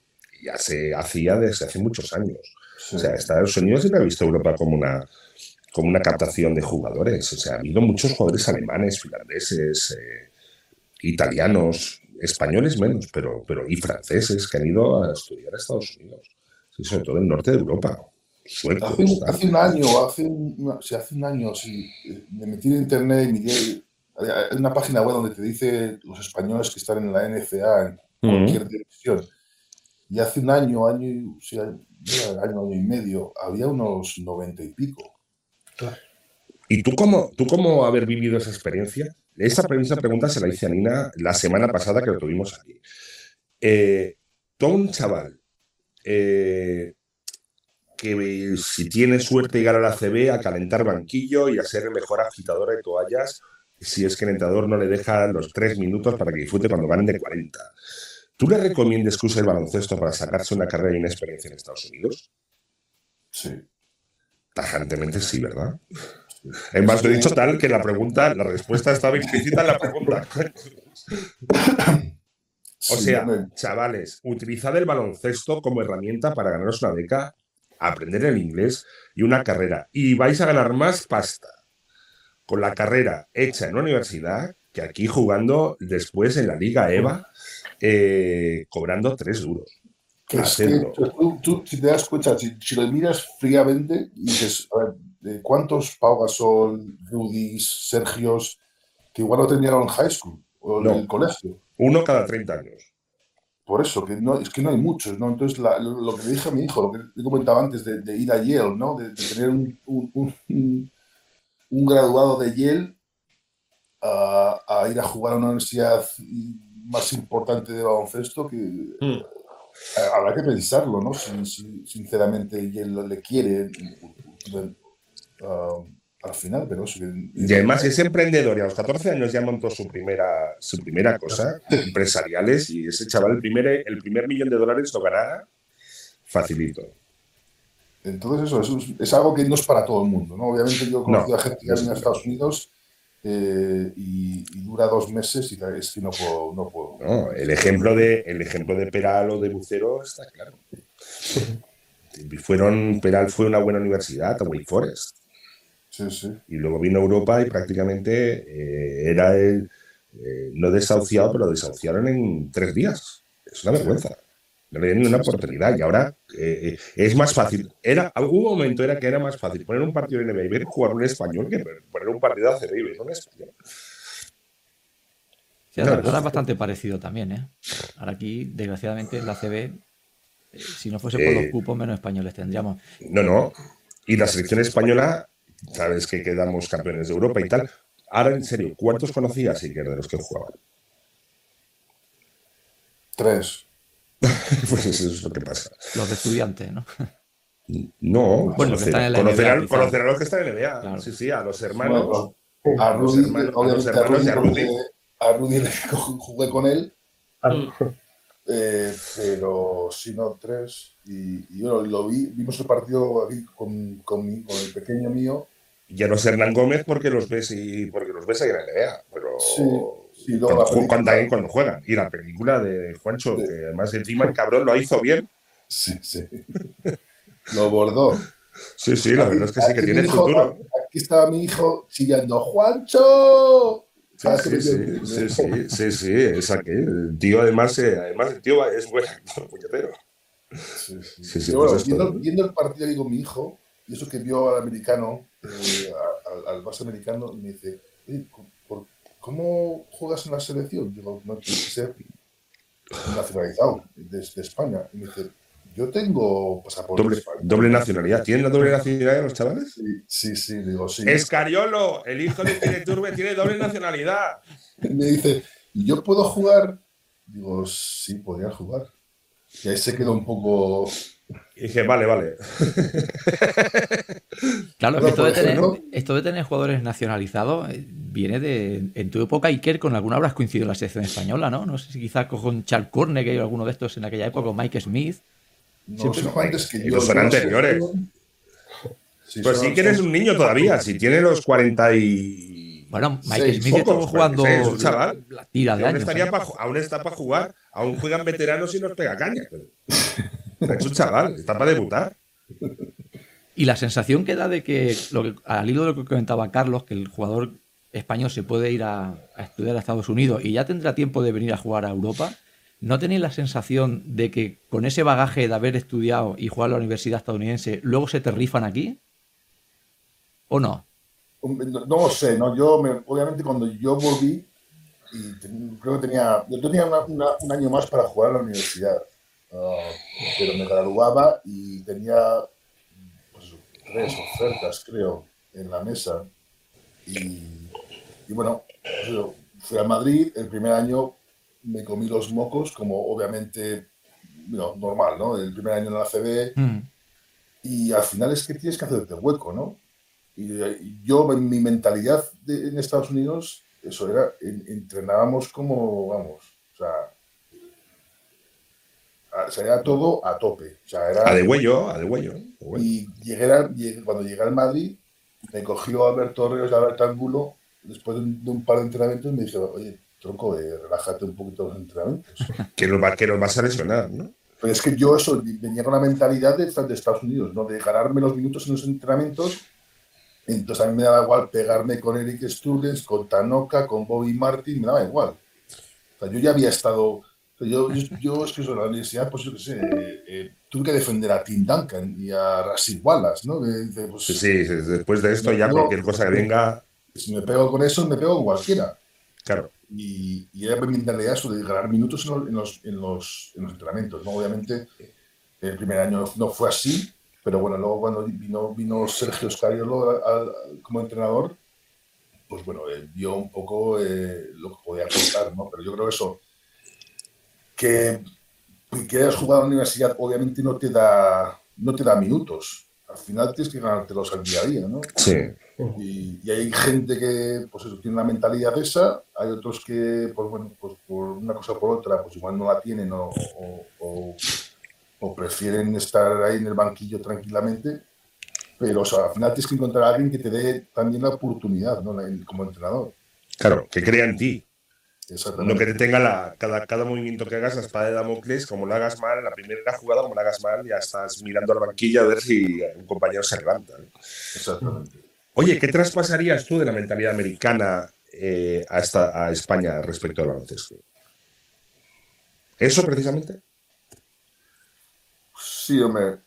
ya se hacía desde hace muchos años. Sí. O sea, Estados Unidos siempre ha visto a Europa como una, como una captación de jugadores. O sea, ha habido muchos jugadores alemanes, finlandeses, eh, italianos, españoles menos, pero, pero y franceses que han ido a estudiar a Estados Unidos. Sí, sobre todo en el norte de Europa. Hace, un- tal. hace un año, hace un, sí, hace un año, sí, eh, me metí en internet y miré, hay una página web donde te dice los españoles que están en la NCA, en cualquier división. Y hace un año, año, y- o sea, mira, año, año y medio, había unos noventa y pico. ¿Y tú cómo, tú cómo haber vivido esa experiencia? Misma pregunta se la hice a Nina la semana pasada que lo tuvimos aquí. Eh, un chaval eh, que si tiene suerte llegar a la CB a calentar banquillo y a ser el mejor agitador de toallas, si es que el entrenador no le deja los tres minutos para que disfrute cuando ganen de 40. ¿Tú le recomiendas que use el baloncesto para sacarse una carrera y una experiencia en Estados Unidos? Sí, Tajantemente sí, ¿verdad? Es más, lo he dicho tal que la pregunta, la respuesta estaba implícita en la pregunta. O sea, chavales, utilizad el baloncesto como herramienta para ganaros una beca, aprender el inglés y una carrera. Y vais a ganar más pasta con la carrera hecha en una universidad que aquí jugando después en la Liga EVA, eh, cobrando tres duros. tú, si te das cuenta, si, lo miras fríamente dices, a ver, ¿cuántos Pau Gasol, Rudis, Sergios, que igual no tenían en high school o en el colegio? Uno cada 30 años. Por eso, que no, es que no hay muchos, ¿no? Entonces, lo, que le dije a mi hijo, lo que le comentaba antes de, ir a Yale, ¿no? De, tener un, un, un, graduado de Yale a, ir a jugar a una universidad más importante de baloncesto, que hmm. habrá que pensarlo, ¿no? Si, sinceramente Yale le quiere. Uh, al final, pero Y además es emprendedor y a los 14 años ya montó su primera, su primera cosa, empresariales, y ese chaval el primer, el primer millón de dólares lo ganará facilito. Entonces eso, es, algo que no es para todo el mundo, ¿no? Obviamente yo he conocido a gente que viene a Estados Unidos eh, y, dura dos meses y es que no puedo... No puedo. el, ejemplo de, el ejemplo de Peral o de Bucero está claro. [LAUGHS] Fueron, Peral fue una buena universidad, a Wake Forest y luego vino a Europa y prácticamente eh, era el, eh, no desahuciado, pero desahuciaron en tres días. Es una vergüenza. No le dieron una oportunidad y ahora eh, es más fácil. Era, algún momento era que era más fácil poner un partido en NBA y ver jugar un español que poner un partido a CB y ver un español. Sí, es bastante parecido también, ¿eh? Ahora aquí, desgraciadamente, la CB, si no fuese por los cupos, menos españoles tendríamos. No, no. Y la selección española sabes que quedamos campeones de Europa y tal. Ahora, en serio, ¿cuántos conocías, Iker, de los que jugaban? Tres. [LAUGHS] pues eso es lo que pasa. Los de estudiantes, ¿no? No, bueno, conocer, a, los que están en la NBA. Sí, sí, a los hermanos. a Rudy, a los hermanos, y a Rudy. A Rudy [LAUGHS] jugué con él. Eh, pero si no, tres. Y, yo lo vi, vimos el partido aquí con, con, el pequeño mío. Ya no es Hernán Gómez porque los ves y porque los ves ahí en la NBA, pero sí, cuando, cuando, juegan. Y la película de Juancho, que además encima el cabrón lo hizo bien. Sí, sí. lo bordó. Sí, sí, la verdad es que sí, que tiene futuro. Aquí estaba mi hijo chillando, ¡Juancho! Sí, sí, sí, sí, sí, sí, es aquel. El tío, además, eh, además el tío es bueno, [LAUGHS] puñetero. Sí, sí. sí, pues viendo, viendo, el partido ahí con mi hijo, y eso que vio al americano, eh, al, al base americano, y me dice, ¿cómo juegas en la selección? Digo, no, tienes que ser nacionalizado desde España. Y me dice, yo tengo pasaporte. Doble, doble nacionalidad. ¿Tienen la doble nacionalidad los chavales? Sí, sí, sí, digo, sí. Escariolo, el hijo de Turbe tiene doble nacionalidad. Me dice, ¿yo puedo jugar? Digo, sí, podría jugar. Y ahí se quedó un poco. Y dije, vale, vale. [LAUGHS] claro, esto, de tener, esto de tener jugadores nacionalizados eh, viene de. En tu época, Iker, con alguna habrás coincidido en la selección española, ¿no? No sé si quizás con Charles Corne, que hay alguno de estos en aquella época, con Mike Smith. No antes que yo. son anteriores. pues sí que eres un niño todavía, si tiene los 40 y... Bueno, Mike Smith estuvo jugando es chaval. la tira de años. ¿eh? aún está para jugar, aún juegan veteranos y nos pega caña. [LAUGHS] es un chaval, está para debutar. Y la sensación que da de que, lo que, al hilo de lo que comentaba Carlos, que el jugador español se puede ir a, a estudiar a Estados Unidos y ya tendrá tiempo de venir a jugar a Europa, ¿No tenéis la sensación de que con ese bagaje de haber estudiado y jugar a la universidad estadounidense, luego se te rifan aquí? ¿O no? No, lo sé, ¿no? Yo, obviamente, cuando yo volví, y creo que tenía, yo tenía un año más para jugar a la universidad, ah, pero me graduaba y tenía pues, tres ofertas, creo, en la mesa. Y, bueno, pues, fui a Madrid, el primer año me comí los mocos, como obviamente normal, ¿no? El primer año en la CB. Mm. Y al final es que tienes que hacerte hueco, ¿no? Y, yo, en mi mentalidad en Estados Unidos, eso era, entrenábamos como, vamos, o sea, era todo a tope. O sea, era, a de huello, a de huello. Y llegué, cuando llegué al Madrid, me cogió Alberto Ríos y Alberto Angulo después de un, par de entrenamientos y me dijo, oye, tronco, eh, relájate un poquito los entrenamientos. [LAUGHS] que, nos va, que nos vas a lesionar, ¿no? Pues es que yo eso venía con la mentalidad de, de Estados Unidos, ¿no? De ganarme los minutos en los entrenamientos. Entonces a mí me daba igual pegarme con Eric Sturges, con Tanoka, con Bobby Martin, me daba igual. O sea, yo ya había estado. Yo, yo, es que en la universidad, pues yo qué sé, eh, eh, tuve que defender a Tim Duncan y a Rassi Wallace, ¿no? Pues, sí, sí, después de esto ya cualquier cosa que venga. Si me pego con eso, me pego con cualquiera. Claro. Y, y era mi mentalidad eso de ganar minutos en los, en los, en los, entrenamientos. ¿no? Obviamente, el primer año no fue así, pero bueno, luego cuando vino, vino Sergio Scariolo como entrenador, pues bueno, vio un poco eh, lo que podía contar, ¿no? Pero yo creo eso, que, que hayas jugado en la universidad obviamente no te da, no te da minutos. Al final tienes que ganártelos al día a día, ¿no? Sí. Y, hay gente que pues eso, tiene una mentalidad esa, hay otros que, pues bueno, pues por una cosa o por otra, pues igual no la tienen o, o, o, prefieren estar ahí en el banquillo tranquilamente. Pero o sea, al final tienes que encontrar a alguien que te dé también la oportunidad ¿no? como entrenador. Claro, que crea en ti. No que te tenga la, cada, cada movimiento que hagas la espada de Damocles, como lo hagas mal, la primera jugada, como lo hagas mal, ya estás mirando al banquillo a ver si un compañero se levanta. Exactamente. Oye, ¿qué traspasarías tú de la mentalidad americana eh, a, España respecto al baloncesto? ¿Eso precisamente? Sí, hombre.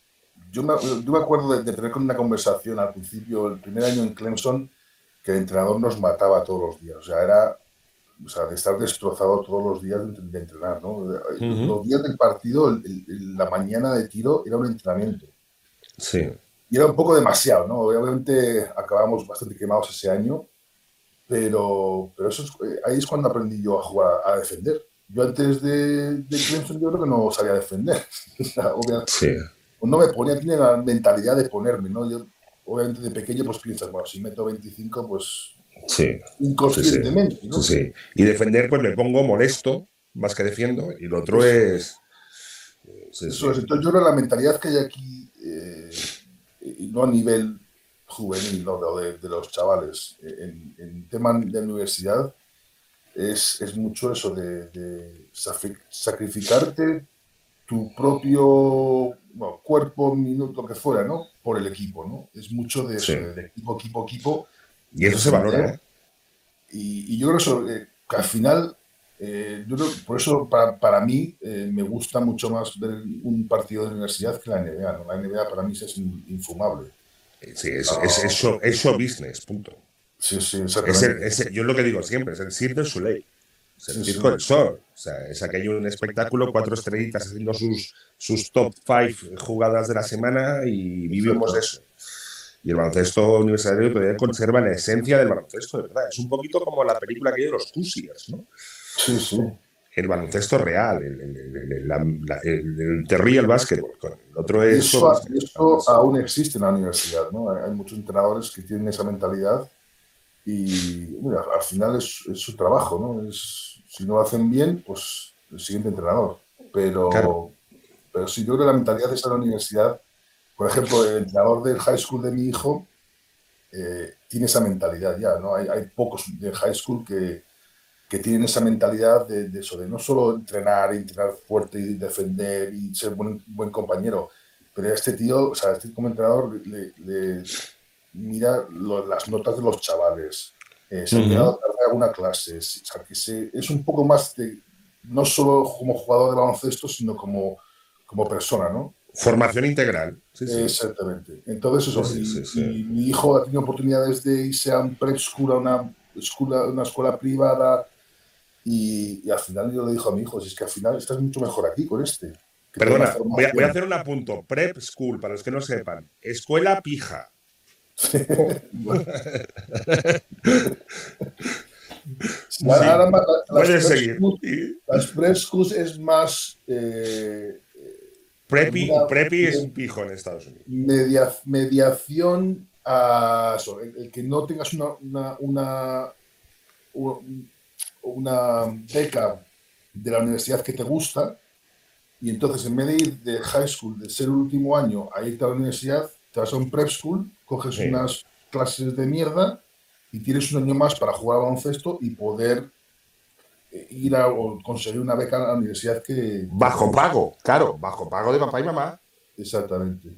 Yo me, acuerdo de, tener una conversación al principio, el primer año en Clemson, que el entrenador nos mataba todos los días. O sea, era o sea, de estar destrozado todos los días de, entrenar. ¿no? Los días del partido, la mañana de tiro, era un entrenamiento. Sí y era un poco demasiado, ¿no? Obviamente acabamos bastante quemados ese año, pero, pero eso eh, ahí es cuando aprendí yo a jugar, a defender. Yo antes de, de Clemson yo creo que no sabía defender. [LAUGHS] obviamente, sí. No me ponía, tiene la mentalidad de ponerme, ¿no? Yo, obviamente de pequeño pues piensas, bueno, si meto 25, pues sí. inconscientemente, sí, ¿no? Sí, Y defender, pues me pongo molesto, más que defiendo, y lo otro es... Eso es. Entonces yo creo que la mentalidad que hay aquí... Eh, y no a nivel juvenil ¿no? de, de, los chavales. En, en, tema de universidad es, es mucho eso de, de, sacrificarte tu propio cuerpo, minuto, que fuera, ¿no? Por el equipo, ¿no? Es mucho de, eso, de equipo, equipo, equipo. Y eso se valora, ¿eh? Y, y, yo creo eso, eh, que al final eh, yo creo, por eso para, para mí eh, me gusta mucho más ver un partido de universidad que la NBA. ¿no? La NBA para mí es infumable. Sí, es, es, es, show, es, show, business, punto. Sí, sí, es el, yo lo que digo siempre, es el Cirque du Soleil. Es el circo del sol. O sea, es aquello un espectáculo, cuatro estrellitas haciendo sus, sus top five jugadas de la semana y vivimos de eso. Y el baloncesto universitario conserva la esencia del baloncesto, de verdad. Es un poquito como la película que hay de los Hoosiers, ¿no? Sí, sí. El baloncesto real, el, el, el, la, el, el el básquetbol. El otro es. Eso, eso, aún existe en la universidad, ¿no? Hay muchos entrenadores que tienen esa mentalidad y bueno, al final es, es, su trabajo, ¿no? Es, si no lo hacen bien, pues el siguiente entrenador. Pero, claro. pero si yo creo que la mentalidad de la universidad, por ejemplo, el entrenador del high school de mi hijo eh, tiene esa mentalidad ya, ¿no? Hay, hay pocos de high school que que tienen esa mentalidad de, de, eso, de no solo entrenar, entrenar fuerte y defender y ser buen, buen compañero, pero a este tío, o sea, este como entrenador le, le mira lo, las notas de los chavales, eh, se uh -huh. ha alguna clase, o sea, que se, es un poco más de, no solo como jugador de baloncesto, sino como, como persona, ¿no? Formación integral. Sí, sí. Exactamente. Entonces, eso, sí, y, mi hijo ha tenido oportunidades de irse a un prep school, a una escuela, una escuela privada, y, y, al final yo le dijo a mi hijo, si es que al final estás mucho mejor aquí con este. Perdona, voy a, voy a, hacer un apunto. Prep School, para los que no sepan. Escuela pija. Sí. sí. Ahora, la, Puedes seguir. las schools es más... Eh, preppy, una, preppy es un pijo en Estados Unidos. Media, mediación a eso, el, el, que no tengas una, una, una, una una beca de la universidad que te gusta y entonces en vez de ir de high school, de ser el último año a irte a la universidad, te vas a un prep school, coges sí. unas clases de mierda y tienes un año más para jugar a baloncesto y poder eh, ir a o conseguir una beca a la universidad que... Bajo pago, claro, bajo pago de papá y mamá. Exactamente.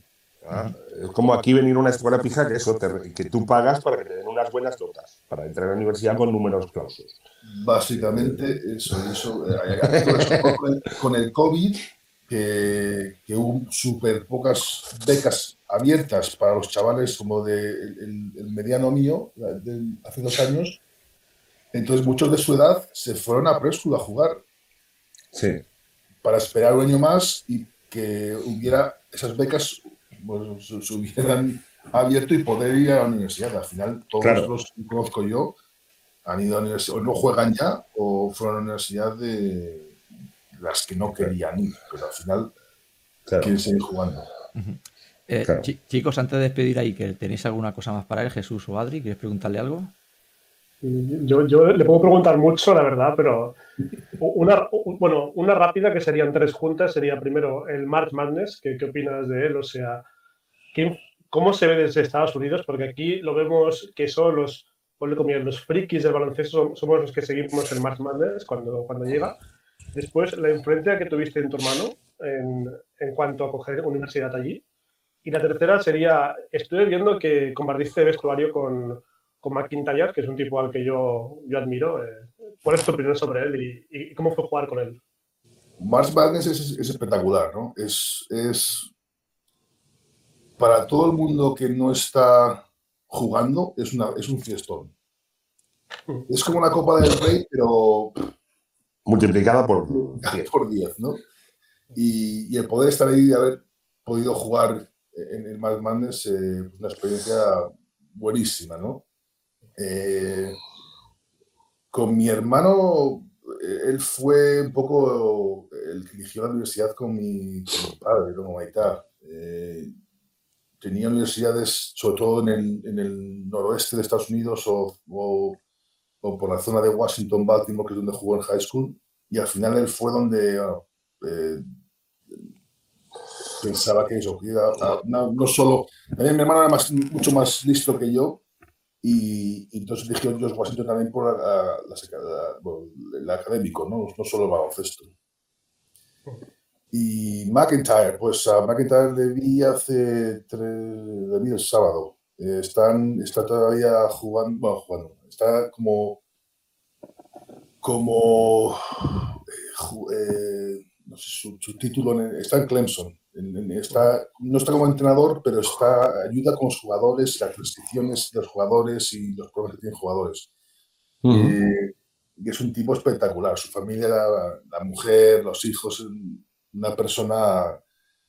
Ah, Es como aquí venir a una escuela pija que eso, te- que tú pagas para que te den unas buenas notas, para entrar a la universidad con números clausos. Básicamente eso, eso, eh, con el COVID, que, que hubo súper pocas becas abiertas para los chavales como de el, el mediano mío, de hace dos años, entonces muchos de su edad se fueron a Preschool a jugar Sí, para esperar un año más y que hubiera esas becas pues, se, hubieran abierto y poder ir a la universidad. Al final, todos Claro. los que conozco yo han ido a la universidad, o no juegan ya, o fueron a la universidad de las que no querían ir, pero al final claro. quieren seguir jugando. Eh, Claro. chicos, antes de despedir a Iker, ¿tenéis alguna cosa más para él, Jesús o Adri? ¿Quieres preguntarle algo? Yo, yo le puedo preguntar mucho, la verdad, pero una, bueno, una rápida que serían tres juntas sería primero el March Madness, que, ¿qué opinas de él? O sea, ¿quién- ¿cómo se ve desde Estados Unidos? Porque aquí lo vemos que son los, los frikis del baloncesto, som- somos los que seguimos el March Madness cuando, cuando llega. Después, la influencia que tuviste en tu hermano en, en cuanto a coger universidad allí. Y la tercera sería, estuve viendo que compartiste vestuario con, con McIntyre, que es un tipo al que yo, yo admiro. eh, ¿Cuál es tu opinión sobre él y, y cómo fue jugar con él? Mars Madness es, es espectacular, ¿no? Es, es para todo el mundo que no está jugando, es, una, es un fiestón. Es como la Copa del Rey, pero Multiplicada por 10. por 10, ¿no? Y, y el poder estar ahí y haber podido jugar en el Mad Madness, eh, una experiencia buenísima, ¿no? Eh, con mi hermano, eh, él fue un poco el que eligió la universidad con mi, con mi padre, con Maitá. Eh, tenía universidades, sobre todo en el, en el noroeste de Estados Unidos o, o- o por la zona de Washington, Baltimore, que es donde jugó en high school, y al final él fue donde ah, eh, pensaba que eso, que no, solo, también mi hermano era más, mucho más listo que yo, y, y entonces eligió George Washington también por la, el académico, ¿no? no solo el baloncesto. Y McIntyre, pues a McIntyre le vi hace tres, le el sábado. Eh, están, está todavía jugando, bueno, está como, como, eh, eh, su, su título, en está en Clemson. Está, no está como entrenador, pero está, ayuda con los jugadores, las restricciones de los jugadores y los problemas que tienen jugadores. Eh, y es un tipo espectacular. Su familia, la, la mujer, los hijos, una persona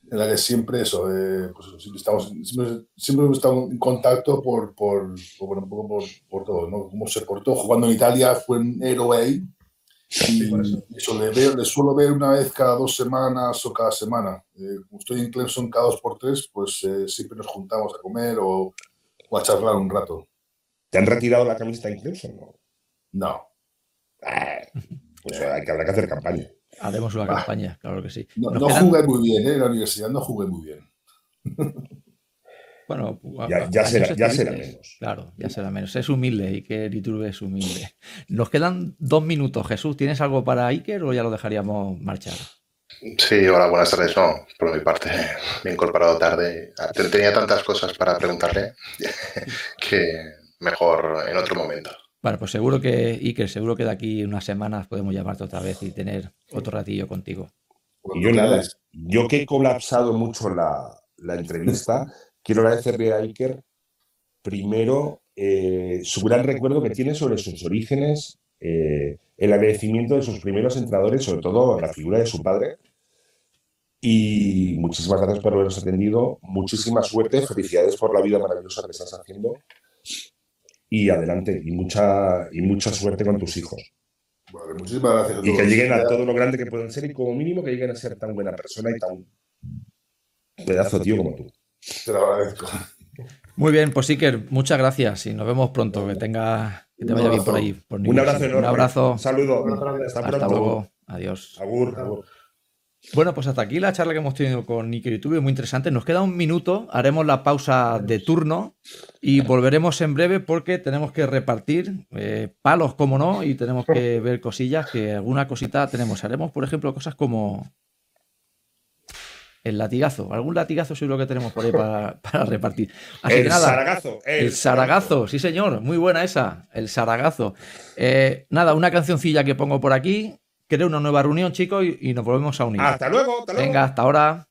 en la que siempre eso, eh, pues siempre, estamos, siempre, siempre hemos estado en contacto por, por, por, por, por todo, ¿no? Cómo se portó. Jugando en Italia fue un héroe ahí. Eso le, veo, le suelo ver una vez cada dos semanas o cada semana. Eh, como estoy en Clemson cada dos por tres, pues eh, siempre nos juntamos a comer o, o a charlar un rato. ¿Te han retirado la camiseta en Clemson? No. No, Ah, pues hay que, habrá que hacer campaña. Haremos una campaña, claro que sí. no, no quedan- jugué muy bien, ¿eh? en la universidad no jugué muy bien. [LAUGHS] Bueno, Ya- será- ya será menos. Claro, ya será menos. Es humilde, Iker Iturbe es humilde. Nos quedan dos minutos. Jesús, ¿tienes algo para Iker o ya lo dejaríamos marchar? Sí, hola, buenas tardes. No, por mi parte, me he incorporado tarde. Ten- Tenía tantas cosas para preguntarle [LAUGHS] que mejor en otro momento. Bueno, pues seguro que, Iker, seguro que de aquí unas semanas podemos llamarte otra vez y tener otro ratillo contigo. Y yo nada, yo que he colapsado mucho la, la entrevista, quiero agradecerle a Iker primero eh, su gran recuerdo que tiene sobre sus orígenes, eh, el agradecimiento de sus primeros entrenadores, sobre todo la figura de su padre. Y muchísimas gracias por habernos atendido, muchísima suerte, felicidades por la vida maravillosa que estás haciendo. Y adelante, y mucha, y mucha suerte con tus hijos. Bueno, muchísimas gracias a Y que lleguen a todo lo grande que pueden ser y como mínimo que lleguen a ser tan buena persona y tan pedazo tío como tú. Te lo agradezco. Muy bien, pues Iker, muchas gracias y nos vemos pronto. Que tenga, que te vaya bien por ahí. por Un abrazo enorme. Un abrazo. Un saludo. Un abrazo grande. Hasta Hasta pronto. luego. Adiós. Agur, agur. Bueno, pues hasta aquí la charla que hemos tenido con y YouTube, muy interesante. Nos queda un minuto, haremos la pausa de turno y volveremos en breve porque tenemos que repartir eh, palos, como no, y tenemos que ver cosillas que alguna cosita tenemos. Haremos, por ejemplo, cosas como el latigazo. Algún latigazo seguro que tenemos por ahí para, [LAUGHS] para repartir. Así el que nada, saragazo. el saragazo, sí señor, muy buena esa, el saragazo. Eh, nada, una cancioncilla que pongo por aquí. Creo una nueva reunión, chicos, y, y nos volvemos a unir. Hasta luego, hasta luego. Venga, hasta ahora.